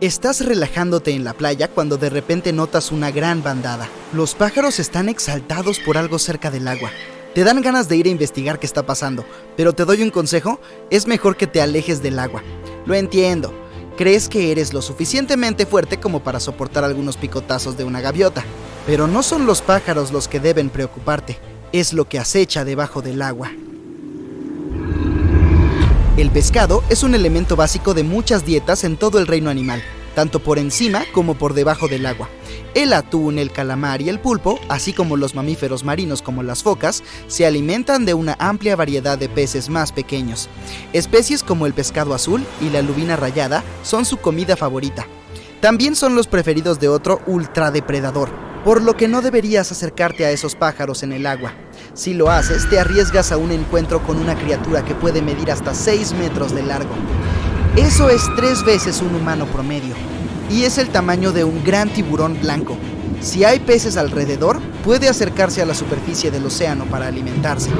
Estás relajándote en la playa cuando de repente notas una gran bandada. Los pájaros están exaltados por algo cerca del agua. Te dan ganas de ir a investigar qué está pasando, pero te doy un consejo, es mejor que te alejes del agua. Lo entiendo, crees que eres lo suficientemente fuerte como para soportar algunos picotazos de una gaviota, pero no son los pájaros los que deben preocuparte, es lo que acecha debajo del agua. El pescado es un elemento básico de muchas dietas en todo el reino animal, tanto por encima como por debajo del agua. El atún, el calamar y el pulpo, así como los mamíferos marinos como las focas, se alimentan de una amplia variedad de peces más pequeños. Especies como el pescado azul y la lubina rayada son su comida favorita. También son los preferidos de otro ultradepredador, por lo que no deberías acercarte a esos pájaros en el agua. Si lo haces, te arriesgas a un encuentro con una criatura que puede medir hasta 6 metros de largo. Eso es tres veces un humano promedio, y es el tamaño de un gran tiburón blanco. Si hay peces alrededor, puede acercarse a la superficie del océano para alimentarse.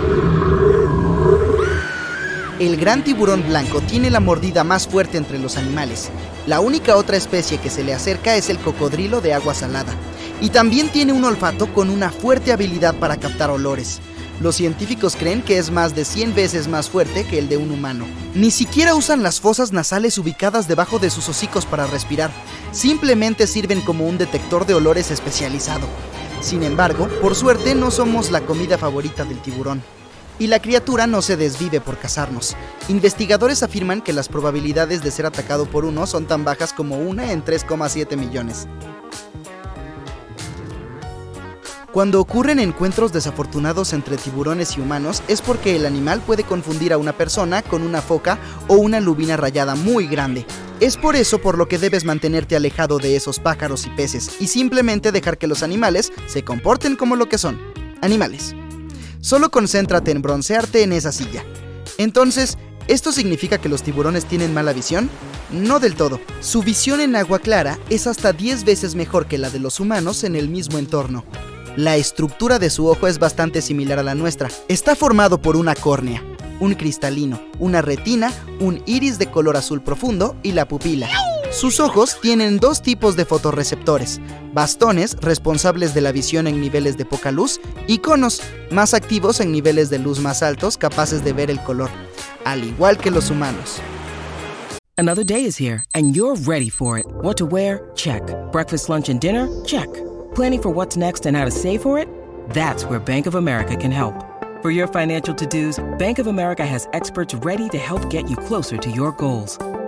El gran tiburón blanco tiene la mordida más fuerte entre los animales. La única otra especie que se le acerca es el cocodrilo de agua salada, y también tiene un olfato con una fuerte habilidad para captar olores. Los científicos creen que es más de 100 veces más fuerte que el de un humano. Ni siquiera usan las fosas nasales ubicadas debajo de sus hocicos para respirar, simplemente sirven como un detector de olores especializado. Sin embargo, por suerte no somos la comida favorita del tiburón. Y la criatura no se desvive por cazarnos. Investigadores afirman que las probabilidades de ser atacado por uno son tan bajas como una en 3,7 millones. Cuando ocurren encuentros desafortunados entre tiburones y humanos es porque el animal puede confundir a una persona con una foca o una lubina rayada muy grande. Es por eso por lo que debes mantenerte alejado de esos pájaros y peces y simplemente dejar que los animales se comporten como lo que son, animales. Solo concéntrate en broncearte en esa silla. Entonces, ¿esto significa que los tiburones tienen mala visión? No del todo. Su visión en agua clara es hasta 10 veces mejor que la de los humanos en el mismo entorno. La estructura de su ojo es bastante similar a la nuestra. Está formado por una córnea, un cristalino, una retina, un iris de color azul profundo y la pupila. Sus ojos tienen dos tipos de fotorreceptores, bastones responsables de la visión en niveles de poca luz y conos más activos en niveles de luz más altos capaces de ver el color, al igual que los humanos. Another day is here and you're ready for it. What to wear? Check. Breakfast, lunch and dinner? Check. Planning for what's next and how to save for it? That's where Bank of America can help. For your financial to-dos, Bank of America has experts ready to help get you closer to your goals.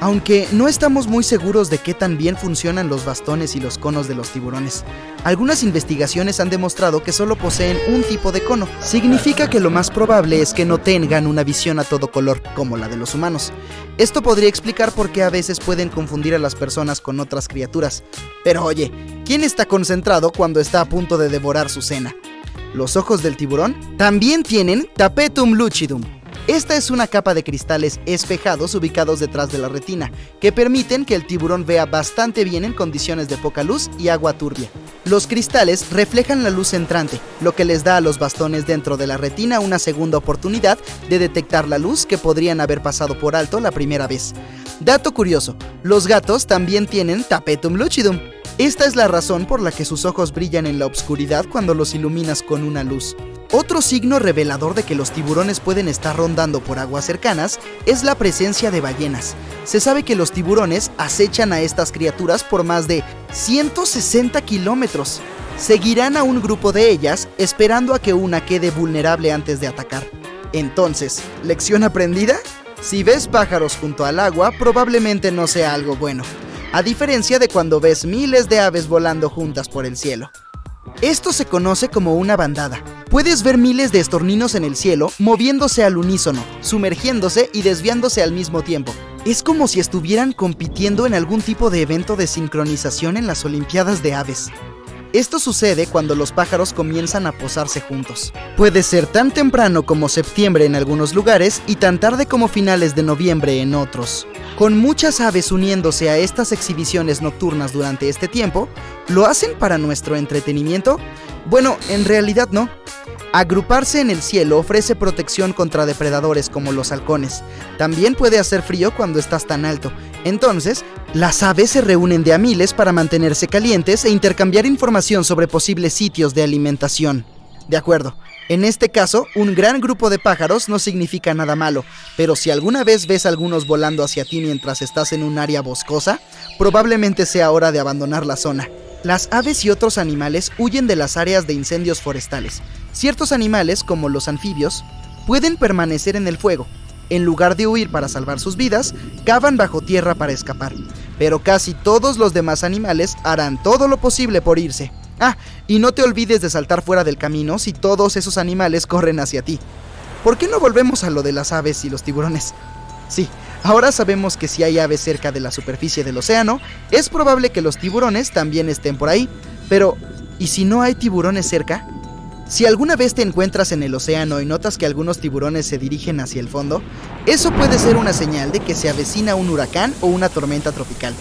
Aunque no estamos muy seguros de qué tan bien funcionan los bastones y los conos de los tiburones, algunas investigaciones han demostrado que solo poseen un tipo de cono. Significa que lo más probable es que no tengan una visión a todo color como la de los humanos. Esto podría explicar por qué a veces pueden confundir a las personas con otras criaturas. Pero oye, ¿quién está concentrado cuando está a punto de devorar su cena? Los ojos del tiburón también tienen tapetum lucidum, esta es una capa de cristales espejados ubicados detrás de la retina, que permiten que el tiburón vea bastante bien en condiciones de poca luz y agua turbia. Los cristales reflejan la luz entrante, lo que les da a los bastones dentro de la retina una segunda oportunidad de detectar la luz que podrían haber pasado por alto la primera vez. Dato curioso, los gatos también tienen tapetum lucidum. Esta es la razón por la que sus ojos brillan en la oscuridad cuando los iluminas con una luz. Otro signo revelador de que los tiburones pueden estar rondando por aguas cercanas es la presencia de ballenas. Se sabe que los tiburones acechan a estas criaturas por más de 160 kilómetros. Seguirán a un grupo de ellas esperando a que una quede vulnerable antes de atacar. Entonces, ¿lección aprendida? Si ves pájaros junto al agua, probablemente no sea algo bueno, a diferencia de cuando ves miles de aves volando juntas por el cielo. Esto se conoce como una bandada. Puedes ver miles de estorninos en el cielo moviéndose al unísono, sumergiéndose y desviándose al mismo tiempo. Es como si estuvieran compitiendo en algún tipo de evento de sincronización en las Olimpiadas de Aves. Esto sucede cuando los pájaros comienzan a posarse juntos. Puede ser tan temprano como septiembre en algunos lugares y tan tarde como finales de noviembre en otros. Con muchas aves uniéndose a estas exhibiciones nocturnas durante este tiempo, ¿lo hacen para nuestro entretenimiento? Bueno, en realidad no. Agruparse en el cielo ofrece protección contra depredadores como los halcones. También puede hacer frío cuando estás tan alto. Entonces, las aves se reúnen de a miles para mantenerse calientes e intercambiar información sobre posibles sitios de alimentación. De acuerdo, en este caso, un gran grupo de pájaros no significa nada malo, pero si alguna vez ves algunos volando hacia ti mientras estás en un área boscosa, probablemente sea hora de abandonar la zona. Las aves y otros animales huyen de las áreas de incendios forestales. Ciertos animales, como los anfibios, pueden permanecer en el fuego. En lugar de huir para salvar sus vidas, cavan bajo tierra para escapar. Pero casi todos los demás animales harán todo lo posible por irse. Ah, y no te olvides de saltar fuera del camino si todos esos animales corren hacia ti. ¿Por qué no volvemos a lo de las aves y los tiburones? Sí, ahora sabemos que si hay aves cerca de la superficie del océano, es probable que los tiburones también estén por ahí. Pero, ¿y si no hay tiburones cerca? Si alguna vez te encuentras en el océano y notas que algunos tiburones se dirigen hacia el fondo, eso puede ser una señal de que se avecina un huracán o una tormenta tropical.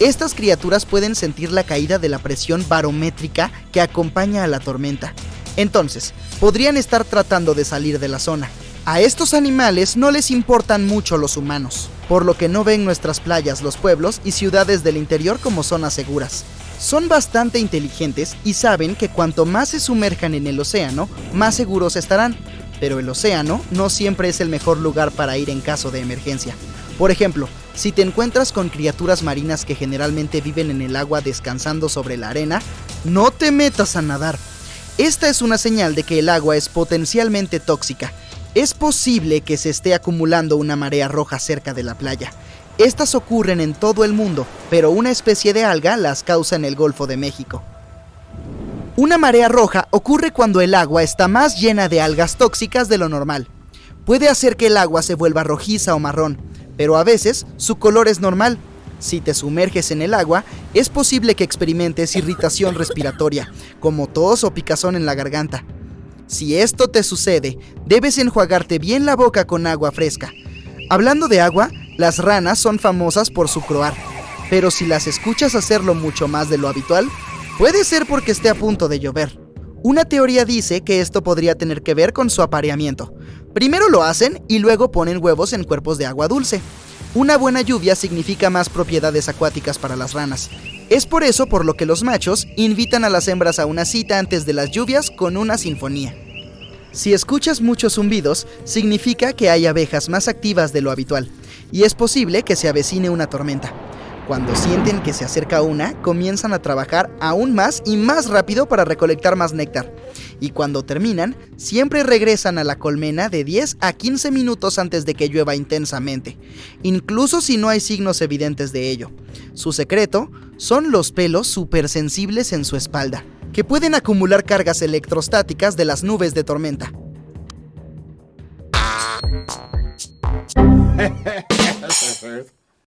Estas criaturas pueden sentir la caída de la presión barométrica que acompaña a la tormenta. Entonces, podrían estar tratando de salir de la zona. A estos animales no les importan mucho los humanos, por lo que no ven nuestras playas, los pueblos y ciudades del interior como zonas seguras. Son bastante inteligentes y saben que cuanto más se sumerjan en el océano, más seguros estarán. Pero el océano no siempre es el mejor lugar para ir en caso de emergencia. Por ejemplo, si te encuentras con criaturas marinas que generalmente viven en el agua descansando sobre la arena, no te metas a nadar. Esta es una señal de que el agua es potencialmente tóxica. Es posible que se esté acumulando una marea roja cerca de la playa. Estas ocurren en todo el mundo, pero una especie de alga las causa en el Golfo de México. Una marea roja ocurre cuando el agua está más llena de algas tóxicas de lo normal. Puede hacer que el agua se vuelva rojiza o marrón, pero a veces su color es normal. Si te sumerges en el agua, es posible que experimentes irritación respiratoria, como tos o picazón en la garganta. Si esto te sucede, debes enjuagarte bien la boca con agua fresca. Hablando de agua, las ranas son famosas por su croar, pero si las escuchas hacerlo mucho más de lo habitual, puede ser porque esté a punto de llover. Una teoría dice que esto podría tener que ver con su apareamiento. Primero lo hacen y luego ponen huevos en cuerpos de agua dulce. Una buena lluvia significa más propiedades acuáticas para las ranas. Es por eso por lo que los machos invitan a las hembras a una cita antes de las lluvias con una sinfonía. Si escuchas muchos zumbidos, significa que hay abejas más activas de lo habitual, y es posible que se avecine una tormenta. Cuando sienten que se acerca una, comienzan a trabajar aún más y más rápido para recolectar más néctar. Y cuando terminan, siempre regresan a la colmena de 10 a 15 minutos antes de que llueva intensamente, incluso si no hay signos evidentes de ello. Su secreto son los pelos supersensibles en su espalda, que pueden acumular cargas electrostáticas de las nubes de tormenta.